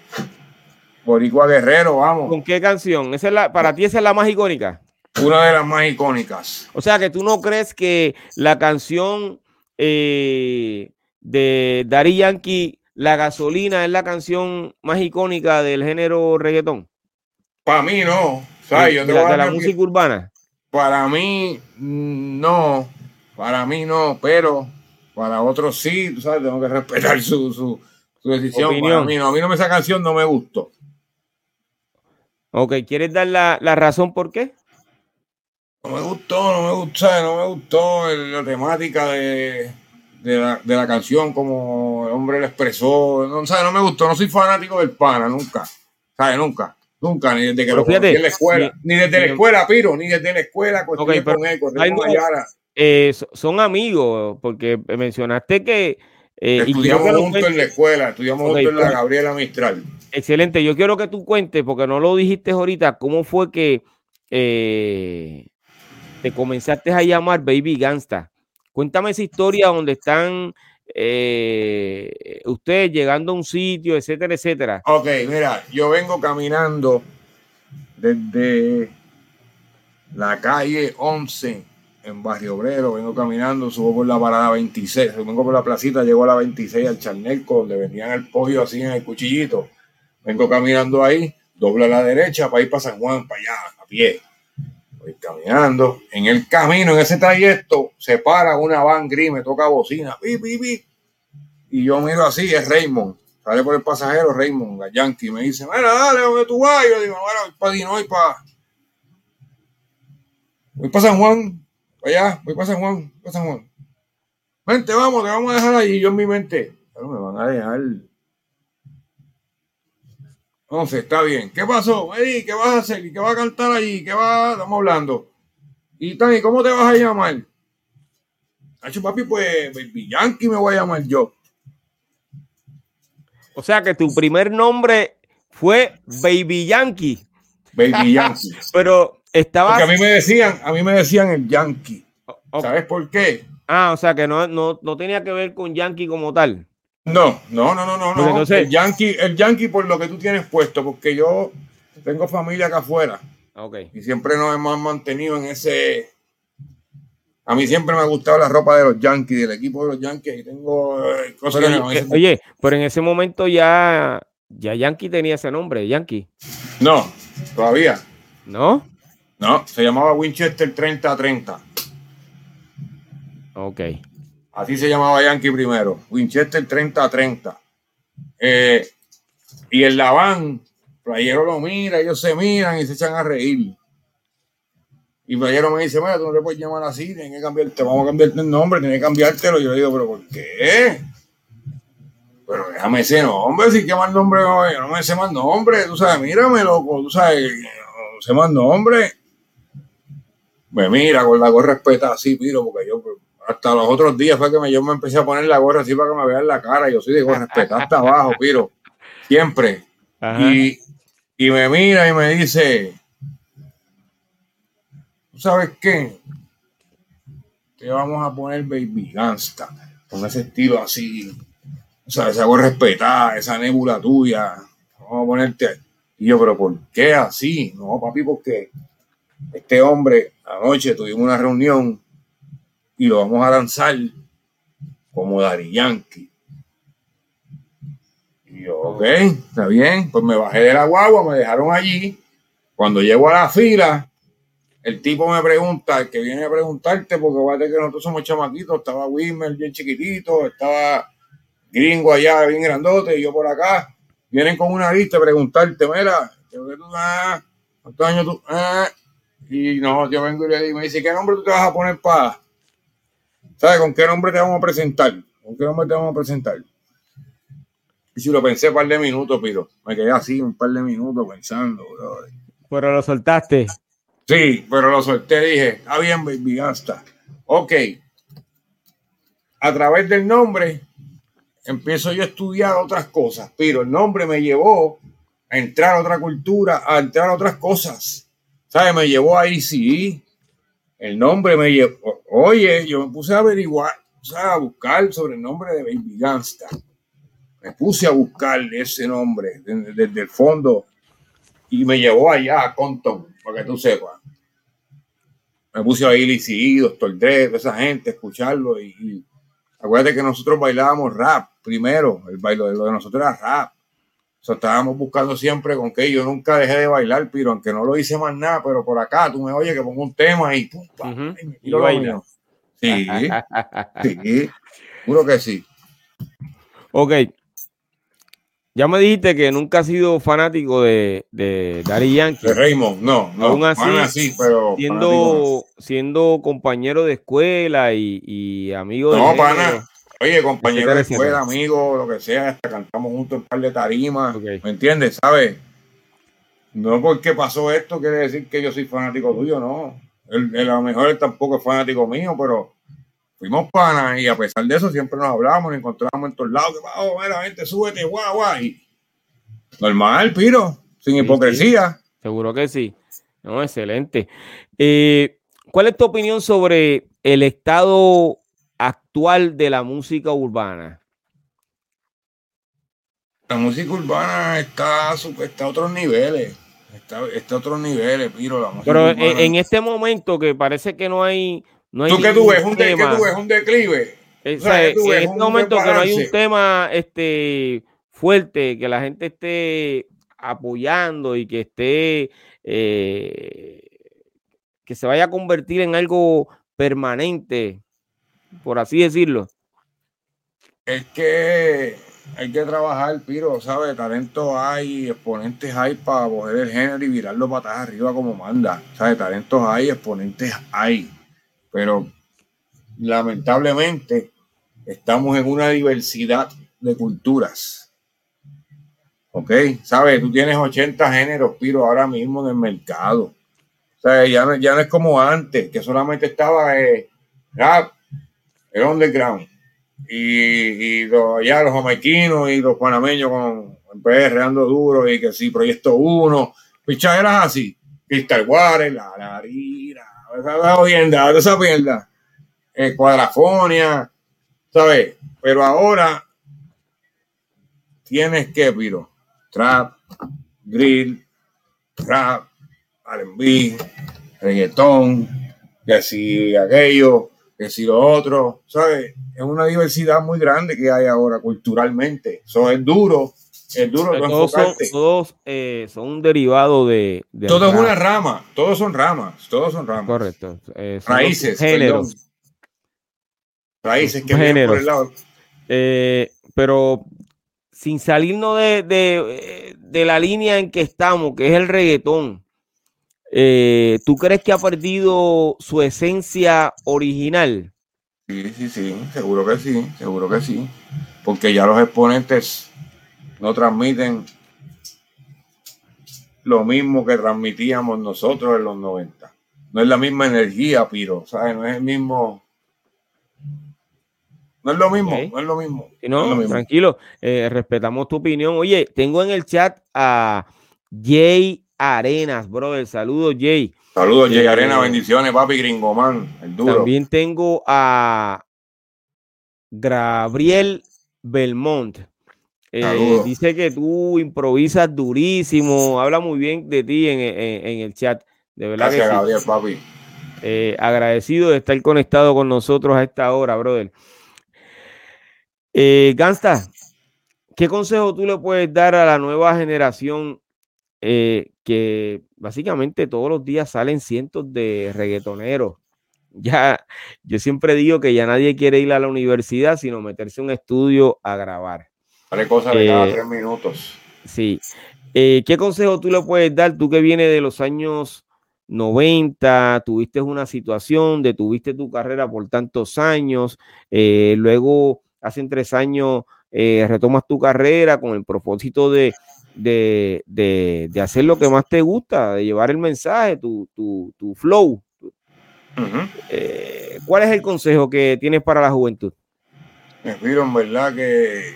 Boricua Guerrero, vamos. ¿Con qué canción? Esa es la, para ti esa es la más icónica. Una de las más icónicas. O sea que tú no crees que la canción eh, de Dari Yankee, La gasolina, es la canción más icónica del género reggaetón. Para mí no. de, la, música urbana. Para mí no. Para mí no, pero para otros sí, tú sabes, tengo que respetar su, su, decisión. Para mí no. A mí no esa canción no me gustó. Ok, ¿quieres dar la, la razón por qué? No me gustó, no me gustó, no me gustó la temática de, la, canción, como el hombre lo expresó. No, no me gustó, no soy fanático del pana, nunca. ¿Sabes? Nunca. Nunca, ni desde que lo fíjate, en la escuela. Ni, desde la escuela, Piro, ni desde la escuela. Okay, con él, eh, son amigos, porque mencionaste que. Eh, estudiamos juntos en la escuela, estudiamos juntos en la Gabriela Mistral. Excelente, yo quiero que tú cuentes, porque no lo dijiste ahorita, cómo fue que eh, te comenzaste a llamar Baby Gangsta. Cuéntame esa historia donde están eh, ustedes llegando a un sitio, etcétera, etcétera. Ok, mira, yo vengo caminando desde la calle 11 en Barrio Obrero, vengo caminando, subo por la parada 26, vengo por la placita, llego a la 26 al charneco, donde vendían el pollo así en el cuchillito. Vengo caminando ahí, dobla a la derecha para ir para San Juan, para allá, a pie caminando. En el camino, en ese trayecto, se para una van gris, me toca bocina. Y yo miro así, es Raymond. Sale por el pasajero Raymond, la Yankee. Me dice, mira, dale, ¿dónde tú vas? Yo digo, bueno, para Dinoy, para... Voy para San Juan, para allá, voy para San Juan, para San Juan. Vente, vamos, te vamos a dejar allí. Yo en mi mente, pero me van a dejar entonces, está bien. ¿Qué pasó? ¿Qué vas a hacer? ¿Y qué vas a cantar allí? ¿Qué va? Estamos hablando. Y Tani, ¿cómo te vas a llamar? Hacho, papi, pues Baby Yankee me voy a llamar yo. O sea que tu primer nombre fue Baby Yankee. Baby Yankee. Pero estaba. Porque a mí me decían, a mí me decían el Yankee. ¿Sabes por qué? Ah, o sea que no, no, no tenía que ver con Yankee como tal. No, no, no, no, no, no. el Yankee, el Yankee por lo que tú tienes puesto, porque yo tengo familia acá afuera. Okay. Y siempre nos hemos mantenido en ese. A mí siempre me ha gustado la ropa de los Yankees, del equipo de los Yankees. Y tengo eh, cosas que Oye, pero en ese momento ya, ya Yankee tenía ese nombre, Yankee. No, todavía. ¿No? No, se llamaba Winchester 3030. Ok. Así se llamaba Yankee primero. Winchester 3030. Eh, y el Laván Playero lo mira, ellos se miran y se echan a reír. Y Playero me dice, mira, tú no le puedes llamar así, tienes que cambiarte, vamos a cambiarte el nombre, tienes que cambiártelo. Yo le digo, pero ¿por qué? Pero déjame ese nombre, si que más nombre, yo no me sé más nombre, tú sabes, mírame, loco, tú sabes, no sé más nombre. Me mira con la gorra respeta así, piro, porque yo hasta los otros días fue que me, yo me empecé a poner la gorra así para que me vean la cara. Yo soy de gorra respeta hasta abajo, piro, siempre. Y y me mira y me dice, ¿tú sabes qué? Te vamos a poner Baby Gangsta, con ese estilo así, o sea, esa voz respetada, esa nébula tuya, vamos a ponerte... Y yo, pero ¿por qué así? No, papi, porque este hombre, anoche tuvimos una reunión y lo vamos a lanzar como Dari Yankee. Y yo, ok, está bien. Pues me bajé de la guagua, me dejaron allí. Cuando llego a la fila, el tipo me pregunta, el que viene a preguntarte, porque va a que nosotros somos chamaquitos, estaba Wimmer bien chiquitito, estaba gringo allá bien grandote, y yo por acá. Vienen con una lista a preguntarte, mira, ¿cuántos años tú? Ah, y no, yo vengo y le me dice, ¿qué nombre tú te vas a poner para? ¿Sabes con qué nombre te vamos a presentar? ¿Con qué nombre te vamos a presentar? Y si lo pensé un par de minutos, pero me quedé así un par de minutos pensando, Pero lo soltaste. Sí, pero lo solté, dije, está bien, baby, gasta. Ok. A través del nombre empiezo yo a estudiar otras cosas, pero el nombre me llevó a entrar a otra cultura, a entrar a otras cosas. ¿Sabes? Me llevó a ICI. El nombre me llevó. Oye, yo me puse a averiguar, sea, a buscar sobre el nombre de Baby Gangsta me puse a buscar ese nombre desde, el fondo y me llevó allá a Compton, para que tú sepas. Me puse a ir y Doctor Dre, esa gente, escucharlo y, acuérdate que nosotros bailábamos rap primero, el baile de lo de nosotros era rap. O sea, estábamos buscando siempre con que yo nunca dejé de bailar, pero aunque no lo hice más nada, pero por acá tú me oyes que pongo un tema y pum, y, lo Sí, sí, juro que sí. Ok, ya me dijiste que nunca has sido fanático de, de Daddy Yankee. De Raymond, no, no. Aún así, pero siendo, siendo compañero de escuela y, amigo de. No, pana. Oye, compañero de escuela, amigo, lo que sea, hasta cantamos juntos un par de tarimas. ¿Me entiendes? ¿Sabes? No porque pasó esto quiere decir que yo soy fanático tuyo, no. Él, a lo mejor él tampoco es fanático mío, pero fuimos panas y a pesar de eso siempre nos hablábamos, nos encontrábamos en todos lados, que vamos, mira, gente, súbete, guau, guau. Y normal, Piro, sin hipocresía. seguro que sí. No, excelente. Eh, ¿Cuál es tu opinión sobre el estado actual de la música urbana? La música urbana está, está a otros niveles. Está, está a otros niveles, Piro. La Pero en este momento que parece que no hay ¿Tú que tú ves? Un, de, tú ves? ¿Un declive? en este momento que no hay un tema este, fuerte, que la gente esté apoyando y que esté, eh, que se vaya a convertir en algo permanente, por así decirlo. Es que hay que trabajar, Piro, ¿sabes? Talento hay, exponentes hay para coger el género y virarlo patas arriba como manda. ¿Sabes? Talentos hay, exponentes hay pero lamentablemente estamos en una diversidad de culturas. ¿Ok? ¿Sabes? Tú tienes 80 géneros, pero ahora mismo en el mercado. O sea, ya no, es como antes, que solamente estaba eh, rap, el underground, y, y los, ya los jamaiquinos y los panameños con PR ando duro y que sí, Proyecto 1, pichaderas así, Crystal Water, la larira, esa jodienda, esa mierda, eh, Cuadrafonia, ¿sabes? Pero ahora tienes que, Piro, trap, grill, rap, R&B, reggaetón, que si aquello, que si lo otro, ¿sabes? Es una diversidad muy grande que hay ahora culturalmente. Eso es duro, es duro. todos son, todos eh, son un derivado de. todo es una rama, todos son ramas, todos son ramas. Correcto. Eh, Raíces. Géneros. Raíces que géneros. Por el lado. Eh, pero sin salirnos de, de, de, la línea en que estamos, que es el reggaetón, eh, ¿tú crees que ha perdido su esencia original? Sí, sí, sí, seguro que sí, seguro que sí. Porque ya los exponentes no transmiten lo mismo que transmitíamos nosotros en los 90. No es la misma energía, Piro, ¿sabes? No es el mismo. No es lo mismo, no es lo mismo. no, tranquilo, eh, respetamos tu opinión. Oye, tengo en el chat a Jay Arenas, brother. Saludos, Jay. Saludos, Jay Arenas. Eh, bendiciones, papi Gringoman, el duro. También tengo a Gabriel Belmont. Eh, dice que tú improvisas durísimo, habla muy bien de ti en, el chat. De verdad Gracias, Gabriel, papi. Eh, agradecido de estar conectado con nosotros a esta hora, brother. Eh, Gansta, ¿qué consejo tú le puedes dar a la nueva generación eh, que básicamente todos los días salen cientos de reggaetoneros. Ya, yo siempre digo que ya nadie quiere ir a la universidad, sino meterse en un estudio a grabar. Haré cosas de cada eh, tres minutos. Sí. Eh, ¿Qué consejo tú le puedes dar? Tú que vienes de los años 90, tuviste una situación, detuviste tu carrera por tantos años, luego hace tres años retomas tu carrera con el propósito de, de, de, hacer lo que más te gusta, de llevar el mensaje, tu, tu, tu flow. Eh, ¿Cuál es el consejo que tienes para la juventud? Me pido en verdad que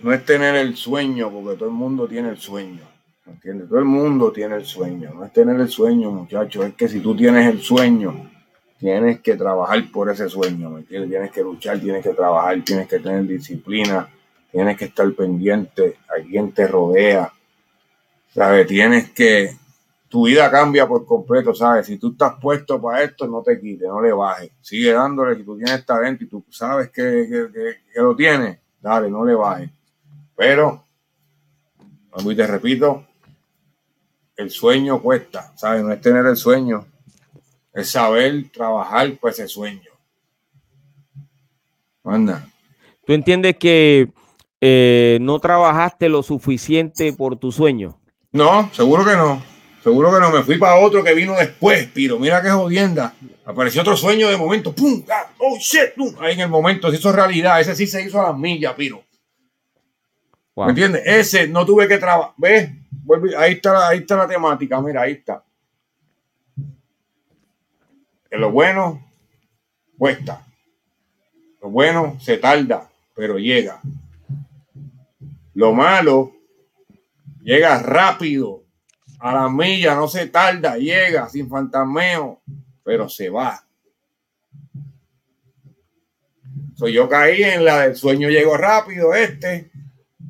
no es tener el sueño, porque todo el mundo tiene el sueño. ¿Entiendes? Todo el mundo tiene el sueño. No es tener el sueño, muchachos. Es que si tú tienes el sueño, tienes que trabajar por ese sueño. ¿me entiendes? Tienes que luchar, tienes que trabajar, tienes que tener disciplina tienes que estar pendiente a quien te rodea, ¿sabes? Tienes que, tu vida cambia por completo, ¿sabes? Si tú estás puesto para esto, no te quites, no le bajes, sigue dándole, si tú tienes talento y tú sabes que, que, lo tienes, dale, no le bajes. Pero, como te repito, el sueño cuesta, ¿sabes? No es tener el sueño, es saber trabajar por ese sueño. Anda. ¿Tú entiendes que eh, no trabajaste lo suficiente por tu sueño? No, seguro que no. Seguro que no. Me fui para otro que vino después, Piro. Mira qué jodienda. Apareció otro sueño de momento. ¡Pum! Ah, ¡Oh, shit! Ahí en el momento se hizo realidad. Ese sí se hizo a las millas, Piro. ¿Me entiendes? Ese no tuve que trabajar. ¿Ves? Ahí está, ahí está la temática. Mira, ahí está. Que lo bueno cuesta. Lo bueno se tarda, pero llega. Lo malo, llega rápido, a la milla, no se tarda, llega sin fantasmeo, pero se va. yo caí en la del sueño llegó rápido, este,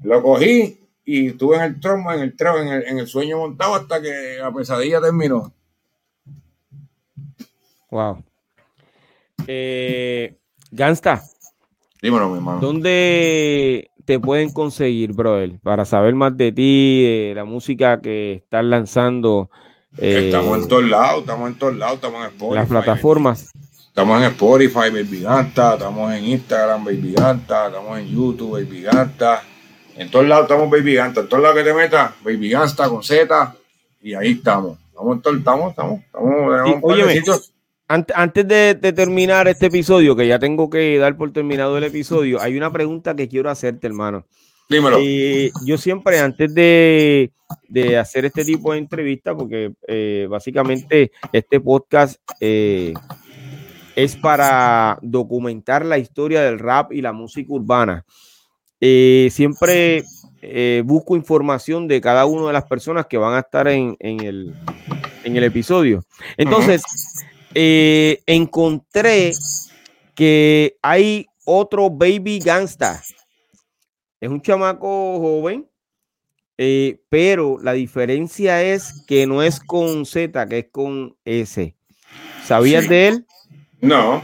lo cogí y estuve en el trono, en el en el, en el sueño montado hasta que la pesadilla terminó. Wow. Eh, Gansta. Dímelo, mi hermano. ¿Dónde, te pueden conseguir, brother? Para saber más de ti, de la música que estás lanzando. estamos en eh, todos lados, estamos en todos lados, estamos en Spotify. Las plataformas. Estamos en Spotify, Baby Ganta, estamos en Instagram, Baby Ganta, estamos en YouTube, Baby Ganta. En todos lados estamos Baby Ganta. En todos lados que te metas, Baby Ganta con Z. Y ahí estamos. Estamos, estamos, estamos. estamos, antes de, terminar este episodio, que ya tengo que dar por terminado el episodio, hay una pregunta que quiero hacerte, hermano. Dímelo. Y yo siempre, antes de, hacer este tipo de entrevista, porque eh, básicamente este podcast eh, es para documentar la historia del rap y la música urbana. Eh, siempre eh, busco información de cada una de las personas que van a estar en, el, episodio. Entonces, eh, encontré que hay otro baby gangsta. Es un chamaco joven, pero la diferencia es que no es con Z, que es con S. ¿Sabías de él? No.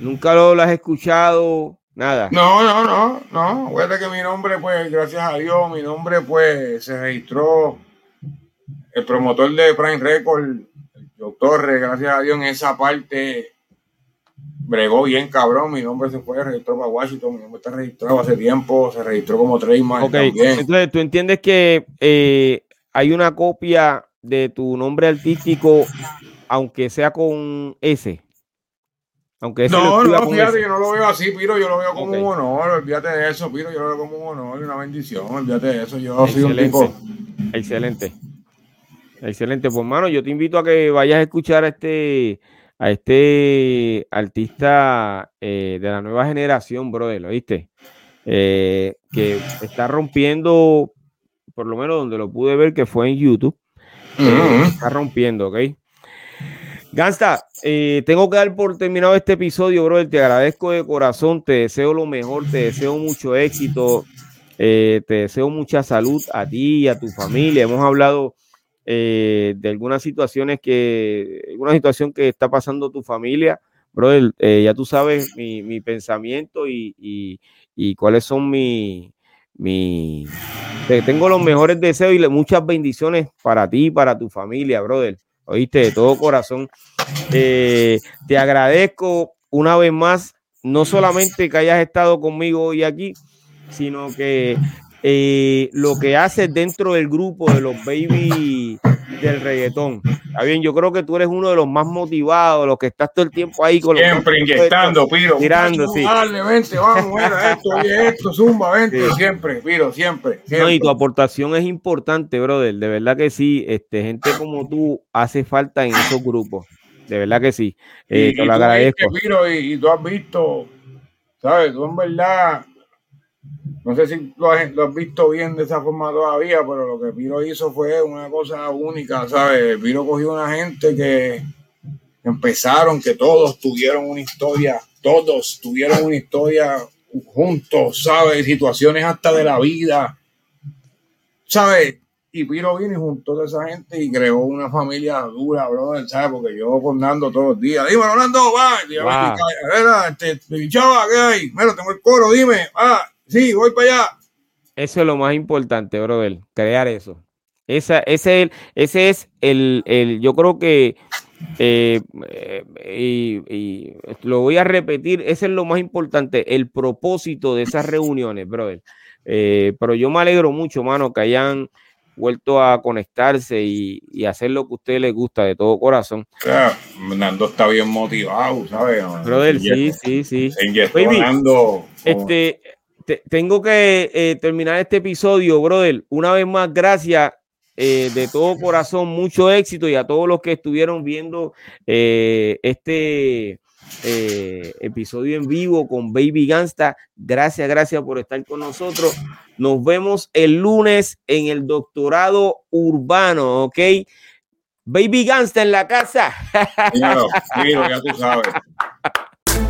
¿Nunca lo, has escuchado? Nada. No, no, no, no. Acuérdate que mi nombre, pues, gracias a Dios, mi nombre, pues, se registró el promotor de Prime Record, el doctor, gracias a Dios, en esa parte bregó bien cabrón. Mi nombre se fue, registró para Washington. Mi nombre está registrado hace tiempo, se registró como trademark. Ok, entonces tú entiendes que eh, hay una copia de tu nombre artístico, aunque sea con S. Aunque no, no, fíjate, yo no lo veo así, Piro, yo lo veo como un honor, olvídate de eso, Piro, yo lo veo como un honor y una bendición, olvídate de eso, yo soy un tipo. Excelente. Excelente, pues hermano, yo te invito a que vayas a escuchar a este, a este artista eh, de la nueva generación, brother, ¿oíste? Eh, que está rompiendo, por lo menos donde lo pude ver, que fue en YouTube, eh, está rompiendo, ¿ok? Gasta, eh, tengo que dar por terminado este episodio, brother. Te agradezco de corazón, te deseo lo mejor, te deseo mucho éxito, eh, te deseo mucha salud a ti y a tu familia. Hemos hablado eh, de algunas situaciones que, alguna situación que está pasando tu familia, brother. ya tú sabes mi, pensamiento y, cuáles son mis. Mi, tengo los mejores deseos y muchas bendiciones para ti y para tu familia, brother. Oíste, de todo corazón. Eh, te agradezco una vez más, no solamente que hayas estado conmigo hoy aquí, sino que eh, lo que haces dentro del grupo de los baby del reggaetón. Está bien, yo creo que tú eres uno de los más motivados, los que estás todo el tiempo ahí con Siempre inyectando, Piro. Tirando, sí. Dale, vente, vamos, mira, esto y esto, zumba, vente, siempre, Piro, siempre, siempre. No, y tu aportación es importante, brother. De verdad que sí, este, gente como tú hace falta en esos grupos. De verdad que sí. Eh, te lo agradezco. Piro, y, y tú has visto, ¿sabes? Tú en verdad no sé si lo has, visto bien de esa forma todavía, pero lo que Piro hizo fue una cosa única, ¿sabes? Piro cogió una gente que empezaron, que todos tuvieron una historia, todos tuvieron una historia juntos, ¿sabes? Situaciones hasta de la vida, ¿sabes? Y Piro vino y juntó a esa gente y creó una familia dura, brother, ¿sabes? Porque yo con Nando todos los días, dime, Nando, va, wow. este, chava, ¿qué hay? Mira, tengo el coro, dime, va Sí, voy para allá. Eso es lo más importante, brother, crear eso. Esa, ese, ese es el, el, yo creo que, eh, y, lo voy a repetir, ese es lo más importante, el propósito de esas reuniones, brother. Eh, pero yo me alegro mucho, mano, que hayan vuelto a conectarse y, hacer lo que a ustedes les gusta de todo corazón. Claro, Nando está bien motivado, ¿sabes? Brother, sí, sí, sí. Nando. Este, tengo que eh, terminar este episodio, brother. Una vez más, gracias eh, de todo corazón, mucho éxito y a todos los que estuvieron viendo eh, este episodio en vivo con Baby Gangsta. Gracias, gracias por estar con nosotros. Nos vemos el lunes en el doctorado urbano, ¿ok? Baby Gangsta en la casa. Claro, ya tú sabes.